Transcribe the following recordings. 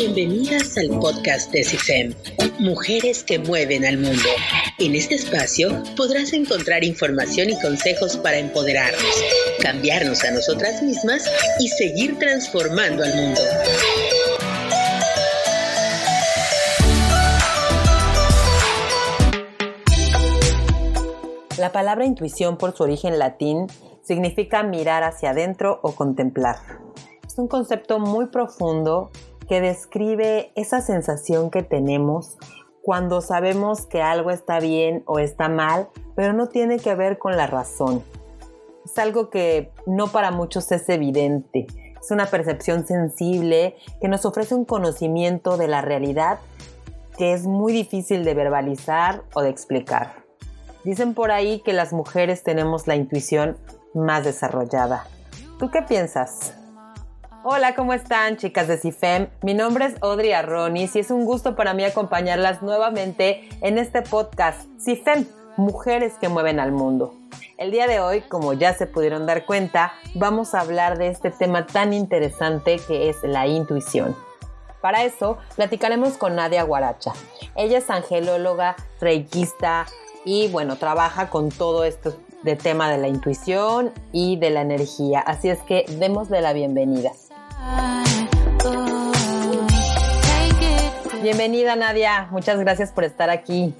Bienvenidas al podcast de CIFEM, Mujeres que mueven al mundo. En este espacio podrás encontrar información y consejos para empoderarnos, cambiarnos a nosotras mismas y seguir transformando al mundo. La palabra intuición por su origen latín significa mirar hacia adentro o contemplar. Es un concepto muy profundo que describe esa sensación que tenemos cuando sabemos que algo está bien o está mal, pero no tiene que ver con la razón. Es algo que no para muchos es evidente. Es una percepción sensible que nos ofrece un conocimiento de la realidad que es muy difícil de verbalizar o de explicar. Dicen por ahí que las mujeres tenemos la intuición más desarrollada. ¿Tú qué piensas? Hola, ¿cómo están chicas de CIFEM? Mi nombre es Audrey Arronis y es un gusto para mí acompañarlas nuevamente en este podcast CIFEM, Mujeres que Mueven al Mundo. El día de hoy, como ya se pudieron dar cuenta, vamos a hablar de este tema tan interesante que es la intuición. Para eso, platicaremos con Nadia Guaracha. Ella es angelóloga, reikista y bueno, trabaja con todo esto de tema de la intuición y de la energía. Así es que démosle la bienvenida. Bienvenida Nadia, muchas gracias por estar aquí.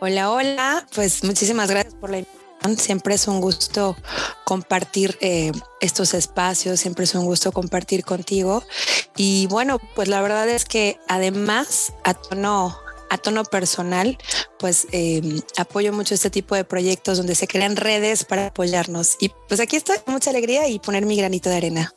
Hola, hola, pues muchísimas gracias por la invitación. Siempre es un gusto compartir eh, estos espacios, siempre es un gusto compartir contigo. Y bueno, pues la verdad es que además a tono a tono personal, pues em, apoyo mucho este tipo de proyectos donde se crean redes para apoyarnos. Y pues aquí estoy mucha alegría y poner mi granito de arena.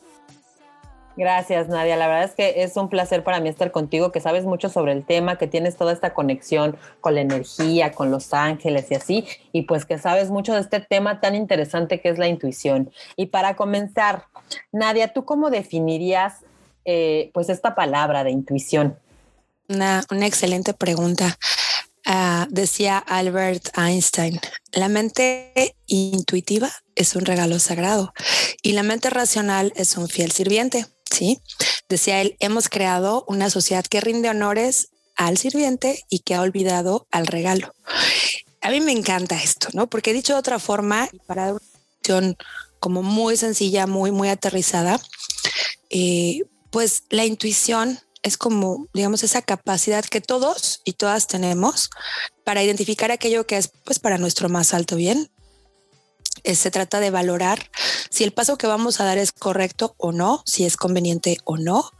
Gracias, Nadia. La verdad es que es un placer para mí estar contigo, que sabes mucho sobre el tema, que tienes toda esta conexión con la energía, con los ángeles y así, y pues que sabes mucho de este tema tan interesante que es la intuición. Y para comenzar, Nadia, ¿tú cómo definirías eh, pues esta palabra de intuición? Una, una excelente pregunta. Ah, decía Albert Einstein, la mente intuitiva es un regalo sagrado y la mente racional es un fiel sirviente. Decía él, hemos creado una sociedad que rinde honores al sirviente y que ha olvidado al regalo. A mí me encanta esto, ¿no? Porque dicho de otra forma, para una acción como muy sencilla, muy, muy aterrizada, eh, pues la intuición es como, digamos, esa capacidad que todos y todas tenemos para identificar aquello que es pues para nuestro más alto bien. Eh, se trata de valorar si el paso que vamos a dar es correcto o no, si es conveniente o no,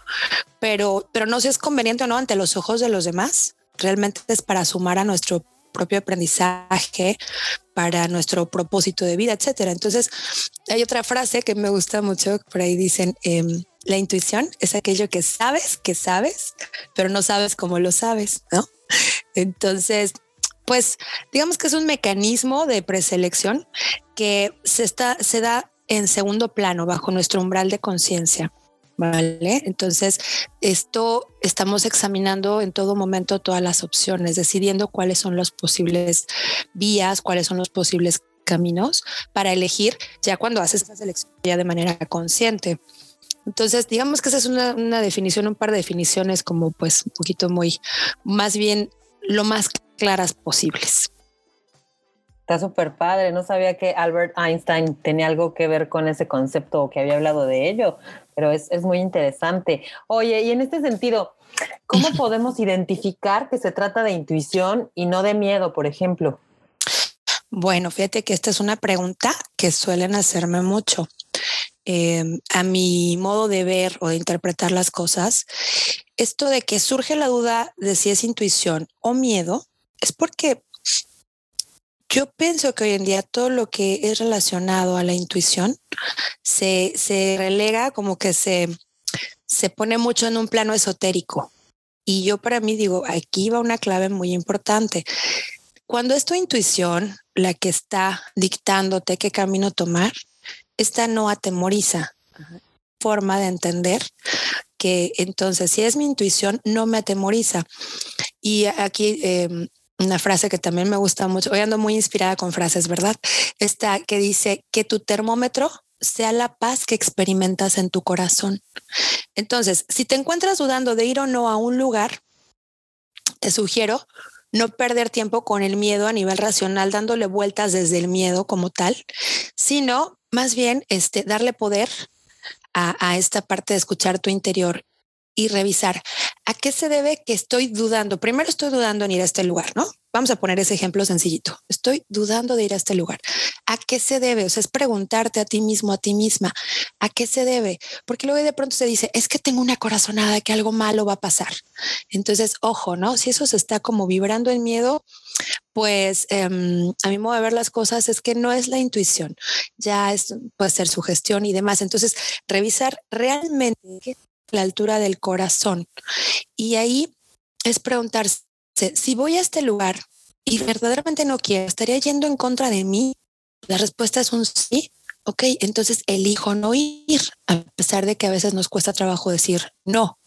pero, pero no si es conveniente o no ante los ojos de los demás. Realmente es para sumar a nuestro propio aprendizaje, para nuestro propósito de vida, etcétera. Entonces, hay otra frase que me gusta mucho, por ahí dicen, em, la intuición es aquello que sabes que sabes, pero no sabes cómo lo sabes, ¿no? Entonces, pues digamos que es un mecanismo de preselección que se, está, se da en segundo plano bajo nuestro umbral de conciencia. ¿Vale? Entonces, esto estamos examinando en todo momento todas las opciones, decidiendo cuáles son las posibles vías, cuáles son los posibles caminos para elegir ya cuando haces esa selección ya de manera consciente. Entonces, digamos que esa es una, definición, un par de definiciones como pues un poquito muy, más bien lo más claras posibles. Está súper padre. No sabía que Albert Einstein tenía algo que ver con ese concepto o que había hablado de ello, pero es, es muy interesante. Oye, y en este sentido, ¿cómo podemos identificar que se trata de intuición y no de miedo, por ejemplo? Bueno, fíjate que esta es una pregunta que suelen hacerme mucho. Em, a mi modo de ver o de interpretar las cosas, esto de que surge la duda de si es intuición o miedo, es porque yo pienso que hoy en día todo lo que es relacionado a la intuición se, se relega como que se, se pone mucho en un plano esotérico. Y yo para mí digo, aquí va una clave muy importante. Cuando es tu intuición la que está dictándote qué camino tomar, esta no atemoriza. Forma de entender que entonces si es mi intuición, no me atemoriza. Y aquí em, una frase que también me gusta mucho, hoy ando muy inspirada con frases, ¿verdad? Esta que dice que tu termómetro sea la paz que experimentas en tu corazón. Entonces, si te encuentras dudando de ir o no a un lugar, te sugiero no perder tiempo con el miedo a nivel racional, dándole vueltas desde el miedo como tal, sino más bien este, darle poder a, a esta parte de escuchar tu interior y revisar a qué se debe que estoy dudando. Primero estoy dudando en ir a este lugar, ¿no? Vamos a poner ese ejemplo sencillito. Estoy dudando de ir a este lugar. ¿A qué se debe? O sea, es preguntarte a ti mismo, a ti misma, ¿a qué se debe? Porque luego de pronto se dice, es que tengo una corazonada que algo malo va a pasar. Entonces, ojo, ¿no? Si eso se está como vibrando en miedo, pues em, a mi modo de ver las cosas es que no es la intuición, ya es, puede ser sugestión y demás. Entonces, revisar realmente la altura del corazón. Y ahí es preguntarse, si voy a este lugar y verdaderamente no quiero, ¿estaría yendo en contra de mí? La respuesta es un sí. Ok, entonces elijo no ir, a pesar de que a veces nos cuesta trabajo decir no.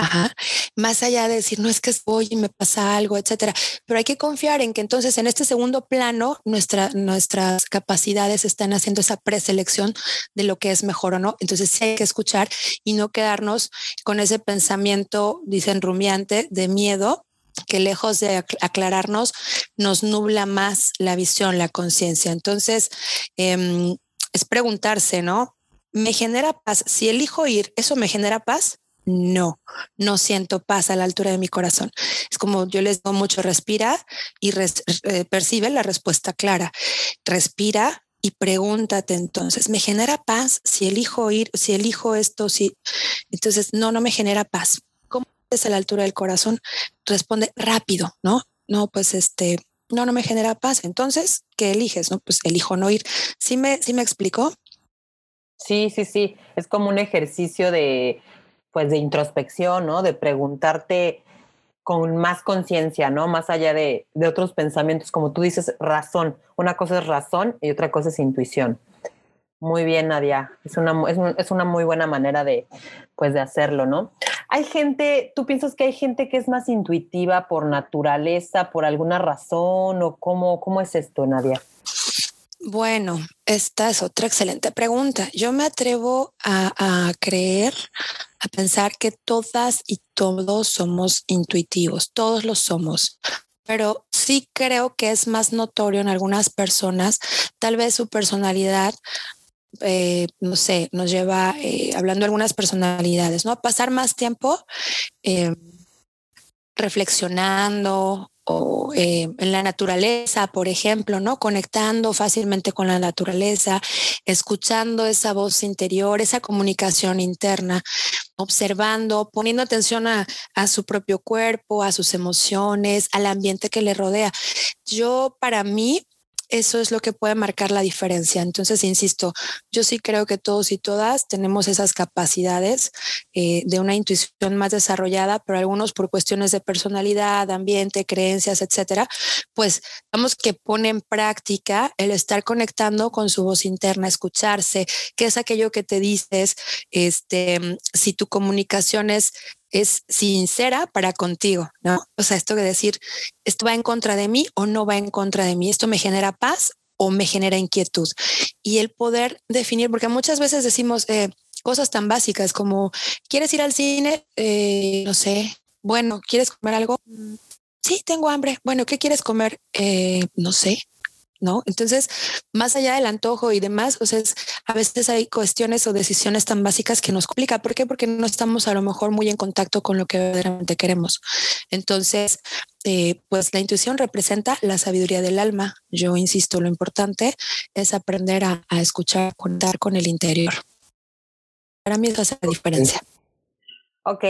Ajá. Más allá de decir, no es que voy y me pasa algo, etcétera. Pero hay que confiar en que entonces en este segundo plano nuestra, nuestras capacidades están haciendo esa preselección de lo que es mejor o no. Entonces hay que escuchar y no quedarnos con ese pensamiento, dicen rumiante, de miedo que lejos de aclararnos nos nubla más la visión, la conciencia. Entonces, em, es preguntarse, ¿no? ¿Me genera paz? Si elijo ir, ¿eso me genera paz? No, no siento paz a la altura de mi corazón. Es como yo les digo mucho, respira y eh, percibe la respuesta clara. Respira y pregúntate entonces, ¿me genera paz si elijo ir, si elijo esto? Si... Entonces, no, no me genera paz. ¿Cómo es a la altura del corazón? Responde rápido, ¿no? No, pues este, no, no me genera paz. Entonces, ¿qué eliges? No, pues elijo no ir. ¿Sí me, sí me explicó? Sí, sí, sí. Es como un ejercicio de pues de introspección, ¿no? De preguntarte con más conciencia, ¿no? Más allá de, de, otros pensamientos, como tú dices, razón. Una cosa es razón y otra cosa es intuición. Muy bien, Nadia. Es una, es, es una muy buena manera de, pues, de hacerlo, ¿no? Hay gente, ¿tú piensas que hay gente que es más intuitiva por naturaleza, por alguna razón o cómo, cómo es esto, Nadia? Bueno, esta es otra excelente pregunta. Yo me atrevo a, creer, a pensar que todas y todos somos intuitivos, todos lo somos, pero sí creo que es más notorio en algunas personas, tal vez su personalidad eh, no sé, nos lleva, eh, hablando de algunas personalidades, ¿no? A pasar más tiempo eh, reflexionando eh, en la naturaleza, por ejemplo, ¿no? Conectando fácilmente con la naturaleza, escuchando esa voz interior, esa comunicación interna, observando, poniendo atención a su propio cuerpo, a sus emociones, al ambiente que le rodea. Yo, para mí, eso es lo que puede marcar la diferencia. Entonces, insisto, yo sí creo que todos y todas tenemos esas capacidades eh, de una intuición más desarrollada, pero algunos por cuestiones de personalidad, ambiente, creencias, etcétera, pues vamos que pone en práctica el estar conectando con su voz interna, escucharse, qué es aquello que te dices, este, si tu comunicación es es sincera para contigo, ¿no? O sea, esto que decir, esto va en contra de mí o no va en contra de mí, esto me genera paz o me genera inquietud. Y el poder definir, porque muchas veces decimos eh, cosas tan básicas como, ¿quieres ir al cine? Eh, no sé, bueno, ¿quieres comer algo? Mm, sí, tengo hambre. Bueno, ¿qué quieres comer? Eh, no sé. ¿No? Entonces, más allá del antojo y demás, o sea, a veces hay cuestiones o decisiones tan básicas que nos complica. ¿Por qué? Porque no estamos a lo mejor muy en contacto con lo que verdaderamente queremos. Entonces, eh, pues la intuición representa la sabiduría del alma. Yo insisto, lo importante es aprender a, escuchar, contar con el interior. Para mí eso hace la diferencia. Ok,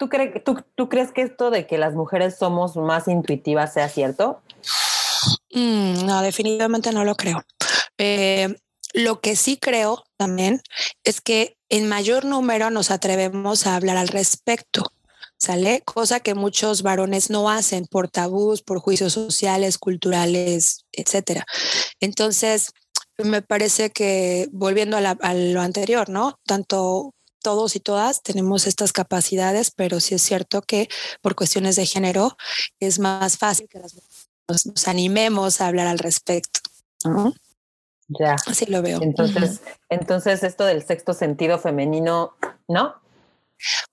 ¿Tú, tú, ¿tú crees que esto de que las mujeres somos más intuitivas sea cierto? Mm, no, definitivamente no lo creo. Eh, lo que sí creo también es que en mayor número nos atrevemos a hablar al respecto. ¿Sale? Cosa que muchos varones no hacen por tabús, por juicios sociales, culturales, etcétera. Entonces, me parece que volviendo a, a, lo anterior, ¿no? Tanto todos y todas tenemos estas capacidades, pero sí es cierto que por cuestiones de género es más fácil que las mujeres nos, animemos a hablar al respecto. Ya. Así lo veo. Entonces, entonces esto del sexto sentido femenino, ¿no?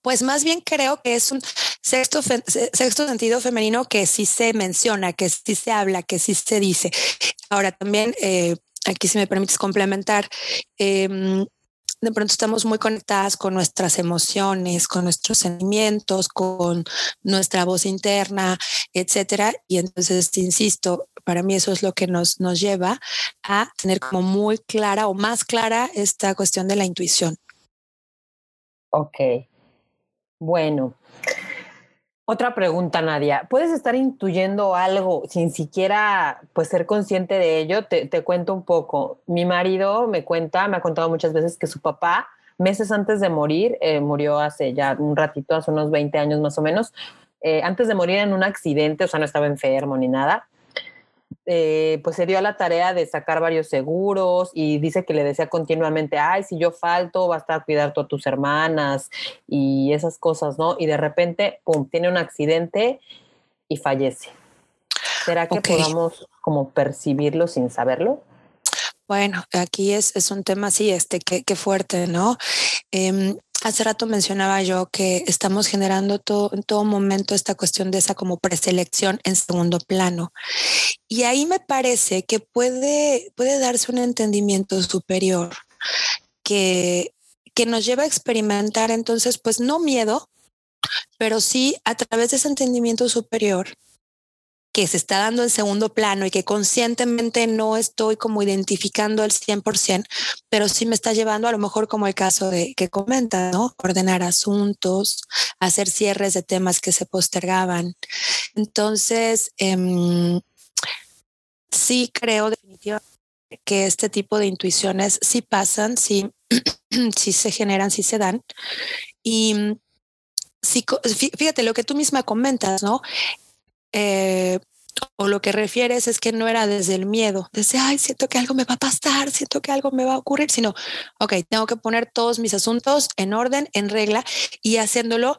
Pues más bien creo que es un sexto, sexto sentido femenino que sí se menciona, que sí se habla, que sí se dice. Ahora también, eh, aquí si me permites complementar, eh, de pronto estamos muy conectadas con nuestras emociones, con nuestros sentimientos, con nuestra voz interna, etcétera. Y entonces, insisto, para mí eso es lo que nos, nos lleva a tener como muy clara o más clara esta cuestión de la intuición. Ok. Bueno, otra pregunta, Nadia. ¿Puedes estar intuyendo algo sin siquiera pues, ser consciente de ello? Te, te, cuento un poco. Mi marido me cuenta, me ha contado muchas veces que su papá, meses antes de morir, eh, murió hace ya un ratito, hace unos 20 años más o menos, eh, antes de morir en un accidente, o sea, no estaba enfermo ni nada, eh, pues se dio a la tarea de sacar varios seguros y dice que le decía continuamente, ay, si yo falto, basta a cuidar a tus hermanas y esas cosas, ¿no? Y de repente, pum, tiene un accidente y fallece. ¿Será que podamos como percibirlo sin saberlo? Bueno, aquí es, es un tema así, este, qué fuerte, ¿no? Eh, Hace rato mencionaba yo que estamos generando todo, en todo momento esta cuestión de esa como preselección en segundo plano. Y ahí me parece que puede, puede darse un entendimiento superior que, que nos lleva a experimentar entonces, pues no miedo, pero sí a través de ese entendimiento superior que se está dando en segundo plano y que conscientemente no estoy como identificando al 100%, pero sí me está llevando a lo mejor como el caso de que comenta, ¿no? Ordenar asuntos, hacer cierres de temas que se postergaban. Entonces, eh, sí creo definitivamente que este tipo de intuiciones sí pasan, sí, sí se generan, sí se dan. Y sí, fíjate lo que tú misma comentas, ¿no? Eh, o lo que refieres es que no era desde el miedo, desde, ay, siento que algo me va a pasar, siento que algo me va a ocurrir, sino, ok, tengo que poner todos mis asuntos en orden, en regla y haciéndolo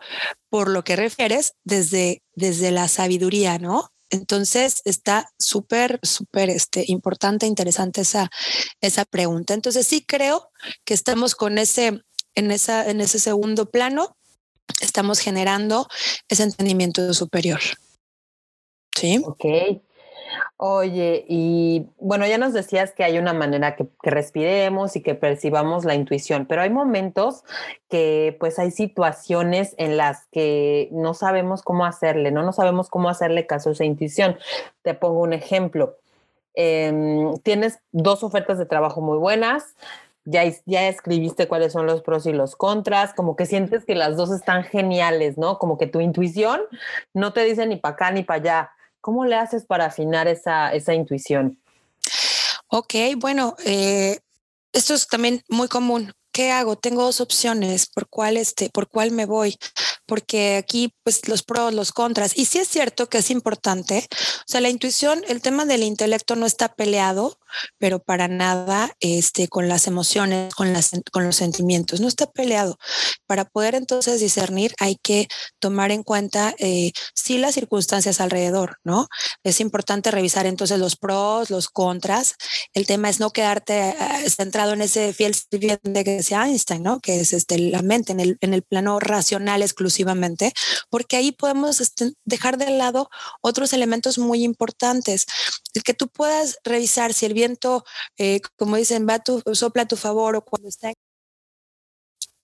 por lo que refieres desde, desde la sabiduría, ¿no? Entonces está súper, súper este, importante, interesante esa, esa pregunta. Entonces sí creo que estamos con ese, en, esa, en ese segundo plano, estamos generando ese entendimiento superior. Sí. Ok. Oye, y bueno, ya nos decías que hay una manera que, respiremos y que percibamos la intuición, pero hay momentos que pues hay situaciones en las que no sabemos cómo hacerle, no, no sabemos cómo hacerle caso a esa intuición. Te pongo un ejemplo. Eh, tienes dos ofertas de trabajo muy buenas, ya, ya escribiste cuáles son los pros y los contras, como que sientes que las dos están geniales, ¿no? Como que tu intuición no te dice ni para acá ni para allá ¿Cómo le haces para afinar esa, esa intuición? Ok, bueno, eh, esto es también muy común. ¿Qué hago? Tengo dos opciones, ¿por cuál, este, por cuál me voy? Porque aquí, pues, los pros, los contras. Y sí es cierto que es importante. O sea, la intuición, el tema del intelecto no está peleado, pero para nada este, con las emociones, con, las, con los sentimientos, no está peleado. Para poder entonces discernir hay que tomar en cuenta eh, sí las circunstancias alrededor, ¿no? Es importante revisar entonces los pros, los contras. El tema es no quedarte eh, centrado en ese fiel de que decía Einstein, ¿no? Que es este, la mente en el, en el plano racional exclusivamente, porque ahí podemos este, dejar de lado otros elementos muy importantes. El que tú puedas revisar si el viento, eh, como dicen, va tu, sopla a tu favor o cuando está.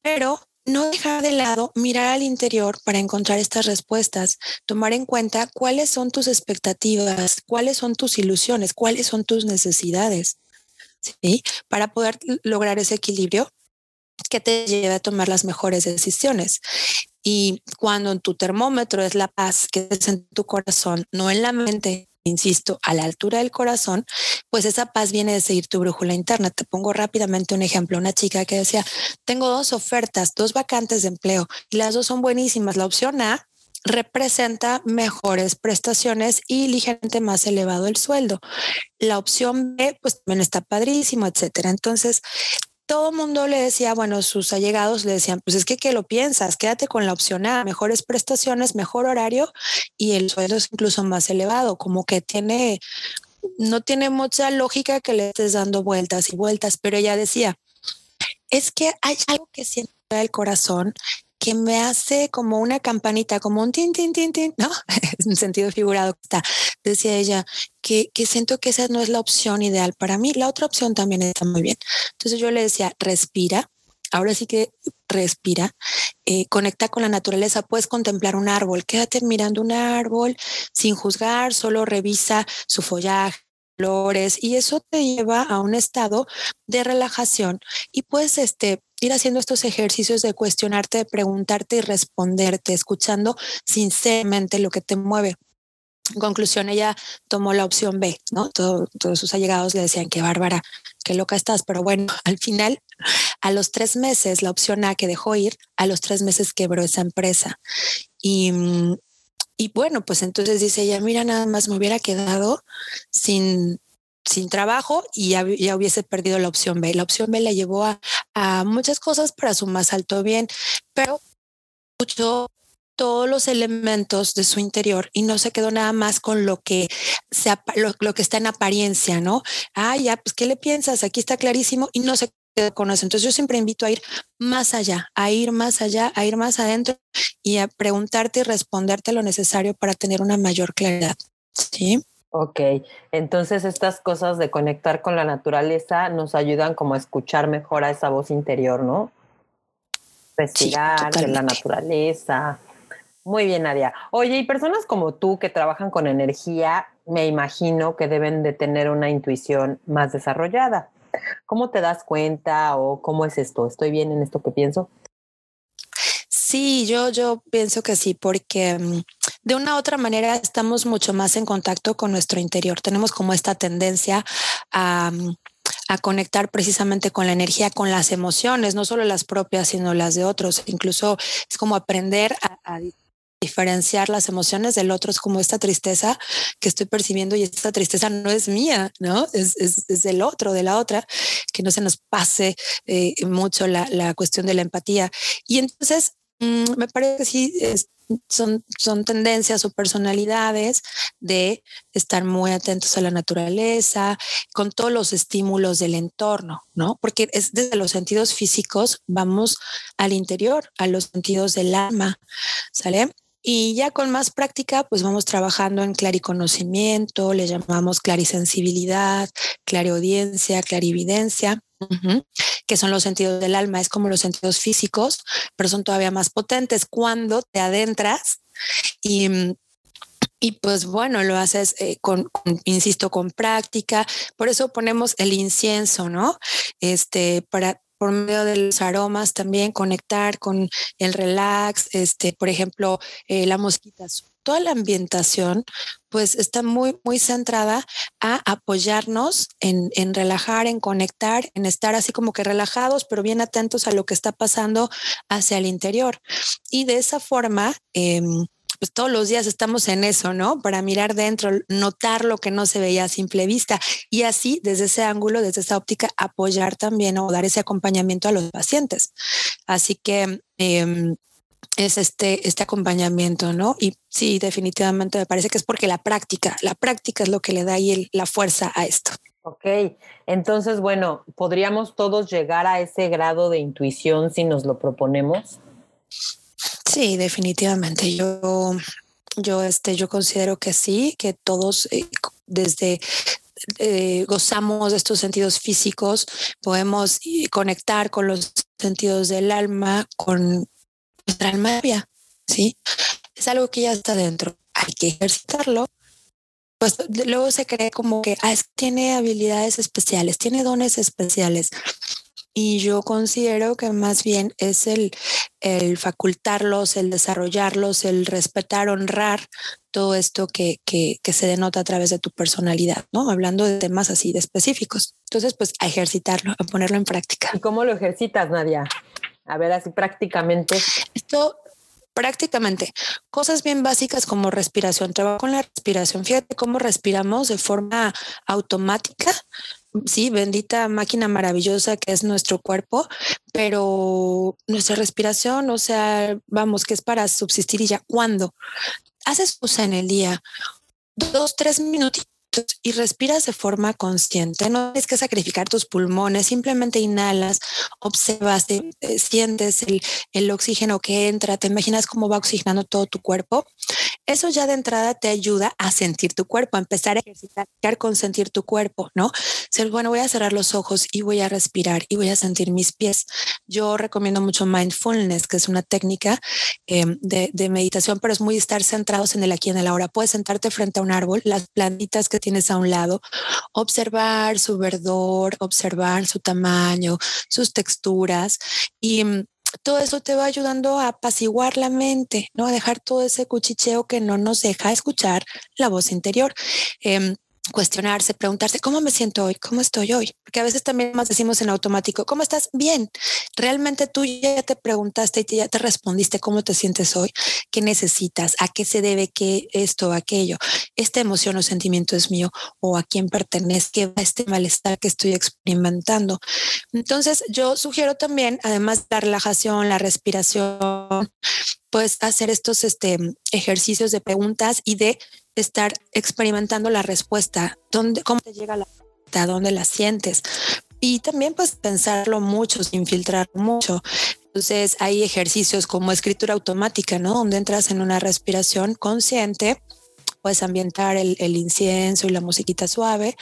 Pero no dejar de lado, mirar al interior para encontrar estas respuestas, tomar en cuenta cuáles son tus expectativas, cuáles son tus ilusiones, cuáles son tus necesidades, ¿sí? Para poder lograr ese equilibrio que te lleve a tomar las mejores decisiones. Y cuando en tu termómetro es la paz que es en tu corazón, no en la mente, insisto, a la altura del corazón, pues esa paz viene de seguir tu brújula interna. Te pongo rápidamente un ejemplo, una chica que decía, tengo dos ofertas, dos vacantes de empleo y las dos son buenísimas. La opción A representa mejores prestaciones y ligeramente más elevado el sueldo. La opción B, pues también está padrísimo, etcétera. Entonces, todo el mundo le decía, bueno, sus allegados le decían, pues es que ¿qué lo piensas? Quédate con la opción A, mejores prestaciones, mejor horario y el sueldo es incluso más elevado, como que tiene no tiene mucha lógica que le estés dando vueltas y vueltas, pero ella decía, es que hay algo que siente el corazón que me hace como una campanita, como un tin, tin, tin, tin, ¿no? Es un sentido figurado está. Decía ella que, que siento que esa no es la opción ideal para mí. La otra opción también está muy bien. Entonces yo le decía, respira. Ahora sí que respira, eh, conecta con la naturaleza, puedes contemplar un árbol, quédate mirando un árbol sin juzgar, solo revisa su follaje, flores y eso te lleva a un estado de relajación y puedes este ir haciendo estos ejercicios de cuestionarte, de preguntarte y responderte, escuchando sinceramente lo que te mueve. En conclusión, ella tomó la opción B, ¿no? todos sus allegados le decían que bárbara, qué loca estás, pero bueno, al final, a los tres meses, la opción A que dejó ir, a los tres meses quebró esa empresa. Y, y bueno, pues entonces dice ella, mira, nada más me hubiera quedado sin, sin trabajo y ya, hubiese perdido la opción B. La opción B le llevó a, a muchas cosas para su más alto bien, pero escuchó todos los elementos de su interior y no se quedó nada más con lo que, se, lo, lo, que está en apariencia, ¿no? Ah, ya, pues, ¿qué le piensas? Aquí está clarísimo y no se quedó con eso. Entonces yo siempre invito a ir más allá, a ir más allá, a ir más adentro y a preguntarte y responderte lo necesario para tener una mayor claridad. Sí. Ok, entonces estas cosas de conectar con la naturaleza nos ayudan como a escuchar mejor a esa voz interior, ¿no? Respirar sí, la naturaleza. Muy bien, Nadia. Oye, y personas como tú que trabajan con energía, me imagino que deben de tener una intuición más desarrollada. ¿Cómo te das cuenta o cómo es esto? ¿Estoy bien en esto que pienso? Sí, yo, yo pienso que sí, porque mm, de una u otra manera estamos mucho más en contacto con nuestro interior. Tenemos como esta tendencia a, mm, a conectar precisamente con la energía, con las emociones, no solo las propias, sino las de otros. Incluso es como aprender a, diferenciar las emociones del otro, es como esta tristeza que estoy percibiendo y esta tristeza no es mía, ¿no? Es, es, es del otro, de la otra, que no se nos pase eh, mucho la, la, cuestión de la empatía. Y entonces Mm, me parece que sí son, son tendencias o personalidades de estar muy atentos a la naturaleza, con todos los estímulos del entorno, ¿no? Porque es desde los sentidos físicos, vamos al interior, a los sentidos del alma, ¿sale? Y ya con más práctica, pues vamos trabajando en clariconocimiento, le llamamos clarisensibilidad, clariaudiencia, clarividencia, que son los sentidos del alma, es como los sentidos físicos, pero son todavía más potentes cuando te adentras y y pues bueno, lo haces eh, con, insisto, con práctica. Por eso ponemos el incienso, ¿no? Este, para por medio de los aromas también conectar con el relax, este, por ejemplo, eh, la mosquita. Toda la ambientación, pues está muy, muy centrada a apoyarnos en, en relajar, en conectar, en estar así como que relajados, pero bien atentos a lo que está pasando hacia el interior. Y de esa forma, eh, pues todos los días estamos en eso, ¿no? Para mirar dentro, notar lo que no se veía a simple vista y así desde ese ángulo, desde esa óptica, apoyar también o dar ese acompañamiento a los pacientes. Así que... Eh, es este, este acompañamiento, ¿no? Y sí, definitivamente me parece que es porque la práctica, la práctica es lo que le da ahí el, la fuerza a esto. Ok, entonces, bueno, ¿podríamos todos llegar a ese grado de intuición si nos lo proponemos? Sí, definitivamente. Yo, yo, este, yo considero que sí, que todos eh, desde eh, gozamos de estos sentidos físicos, podemos eh, conectar con los sentidos del alma, con alma ¿sí? Es algo que ya está dentro. Hay que ejercitarlo. Pues luego se cree como que ah, tiene habilidades especiales, tiene dones especiales. Y yo considero que más bien es el, el facultarlos, el desarrollarlos, el respetar, honrar todo esto que, que, que, se denota a través de tu personalidad, ¿no? Hablando de temas así de específicos. Entonces, pues a ejercitarlo, a ponerlo en práctica. ¿Y cómo lo ejercitas, Nadia? A ver, así prácticamente. Esto prácticamente cosas bien básicas como respiración. Trabajo con la respiración. Fíjate cómo respiramos de forma automática sí, bendita máquina maravillosa que es nuestro cuerpo, pero nuestra respiración, o sea, vamos, que es para subsistir y ya cuando haces cosa en el día, dos, tres minutitos y respiras de forma consciente. No tienes que sacrificar tus pulmones, simplemente inhalas, observas, eh, sientes el, el oxígeno que entra, te imaginas cómo va oxigenando todo tu cuerpo. Eso ya de entrada te ayuda a sentir tu cuerpo, a empezar a ejercitar con sentir tu cuerpo, ¿no? Ser, bueno, voy a cerrar los ojos y voy a respirar y voy a sentir mis pies. Yo recomiendo mucho mindfulness, que es una técnica em, de, de meditación, pero es muy estar centrados en el aquí y en el ahora. Puedes sentarte frente a un árbol, las plantitas que tienes a un lado, observar su verdor, observar su tamaño, sus texturas y mm, todo eso te va ayudando a apaciguar la mente, ¿no? A dejar todo ese cuchicheo que no nos deja escuchar la voz interior. Eh, cuestionarse, preguntarse cómo me siento hoy, cómo estoy hoy, porque a veces también más decimos en automático, ¿cómo estás? Bien. Realmente tú ya te preguntaste y ya te respondiste cómo te sientes hoy, qué necesitas, a qué se debe que esto, aquello, esta emoción o sentimiento es mío o a quién pertenece, a este malestar que estoy experimentando. Entonces, yo sugiero también, además de la relajación, la respiración, pues hacer estos este, ejercicios de preguntas y de estar experimentando la respuesta, dónde, cómo te llega la respuesta, dónde la sientes. Y también pues pensarlo mucho, sin filtrar mucho. Entonces hay ejercicios como escritura automática, ¿no? Donde entras en una respiración consciente, puedes ambientar el, el, incienso y la musiquita suave,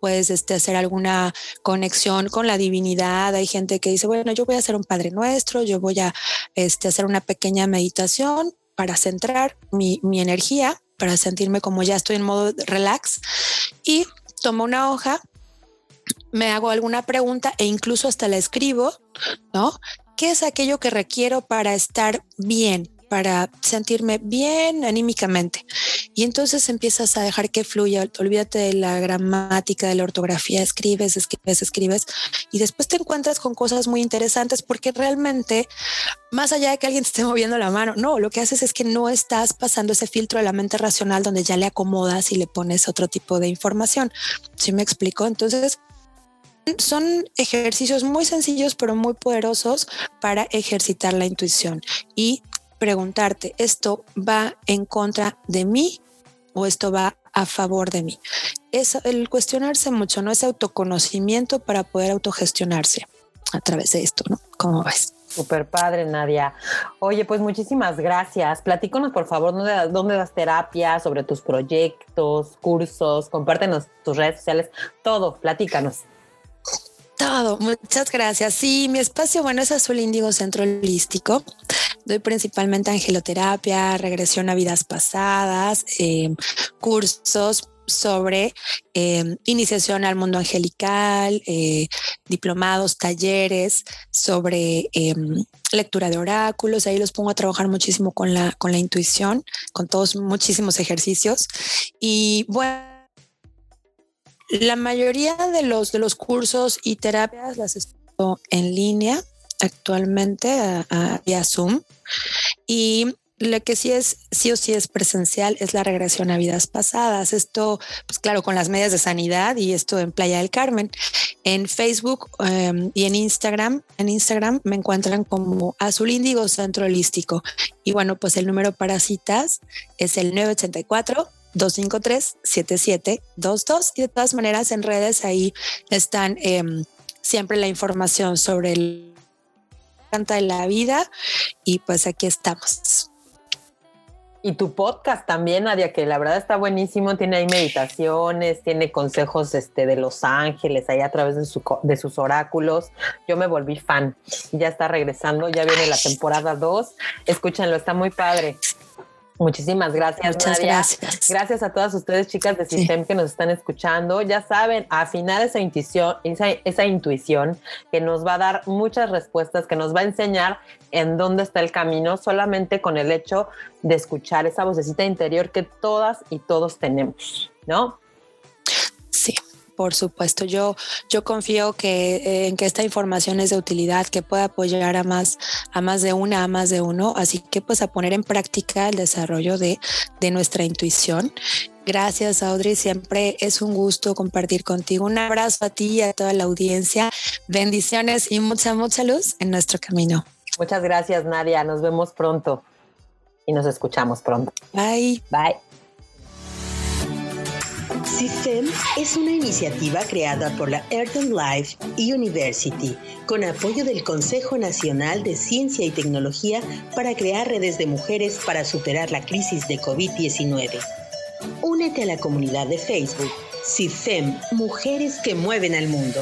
puedes este, hacer alguna conexión con la divinidad. Hay gente que dice, bueno, yo voy a hacer un Padre Nuestro, yo voy a este, hacer una pequeña meditación para centrar mi, mi energía para sentirme como ya estoy en modo relax y tomo una hoja, me hago alguna pregunta e incluso hasta la escribo, ¿no? ¿Qué es aquello que requiero para estar bien? Para sentirme bien anímicamente. Y entonces empiezas a dejar que fluya, olvídate de la gramática, de la ortografía, escribes, escribes, escribes, y después te encuentras con cosas muy interesantes porque realmente, más allá de que alguien te esté moviendo la mano, no, lo que haces es que no estás pasando ese filtro de la mente racional donde ya le acomodas y le pones otro tipo de información. ¿Sí me explico? Entonces, son ejercicios muy sencillos pero muy poderosos para ejercitar la intuición y preguntarte, ¿esto va en contra de mí o esto va a favor de mí? Es el cuestionarse mucho, ¿no? Es autoconocimiento para poder autogestionarse a través de esto, ¿no? ¿Cómo ves? Super padre, Nadia. Oye, pues muchísimas gracias. Platícanos, por favor, dónde, dónde das terapia, sobre tus proyectos, cursos, compártenos tus redes sociales, todo, platícanos. Todo, muchas gracias. Sí, mi espacio, bueno, es Azul Índigo Centro Holístico. Doy principalmente angeloterapia, regresión a vidas pasadas, eh, cursos sobre eh, iniciación al mundo angelical, eh, diplomados, talleres sobre lectura de oráculos. Ahí los pongo a trabajar muchísimo con la, con la intuición, con todos muchísimos ejercicios. Y bueno, la mayoría de los, de los cursos y terapias las estoy en línea actualmente a, vía Zoom y lo que sí es, sí o sí es presencial es la regresión a vidas pasadas. Esto, pues claro, con las medidas de sanidad y esto en Playa del Carmen. En Facebook em, y en Instagram, en Instagram me encuentran como Azul Índigo Centro Holístico. Y bueno, pues el número para citas es el 984 253 7722 y de todas maneras en redes ahí están em, siempre la información sobre el canta de la vida y pues aquí estamos. Y tu podcast también, Nadia, que la verdad está buenísimo, tiene ahí meditaciones, tiene consejos este, de los ángeles ahí a través de, su, de sus oráculos. Yo me volví fan. Ya está regresando, ya viene la temporada 2. Escúchenlo, está muy padre. Muchísimas gracias. Muchas gracias. Gracias a todas ustedes, chicas de Sistem, que nos están escuchando. Ya saben, afinar esa intuición, esa, esa intuición que nos va a dar muchas respuestas, que nos va a enseñar en dónde está el camino, solamente con el hecho de escuchar esa vocecita interior que todas y todos tenemos, ¿no? Por supuesto, yo, yo confío que, eh, en que esta información es de utilidad, que pueda apoyar a más, a más de una, a más de uno. Así que pues a poner en práctica el desarrollo de, de nuestra intuición. Gracias, Audrey. Siempre es un gusto compartir contigo. Un abrazo a ti y a toda la audiencia. Bendiciones y mucha, mucha luz en nuestro camino. Muchas gracias, Nadia. Nos vemos pronto y nos escuchamos pronto. Bye. Bye. CIFEM es una iniciativa creada por la Earthon Life University con apoyo del Consejo Nacional de Ciencia y Tecnología para crear redes de mujeres para superar la crisis de COVID-19. Únete a la comunidad de Facebook CIFEM Mujeres que Mueven al Mundo.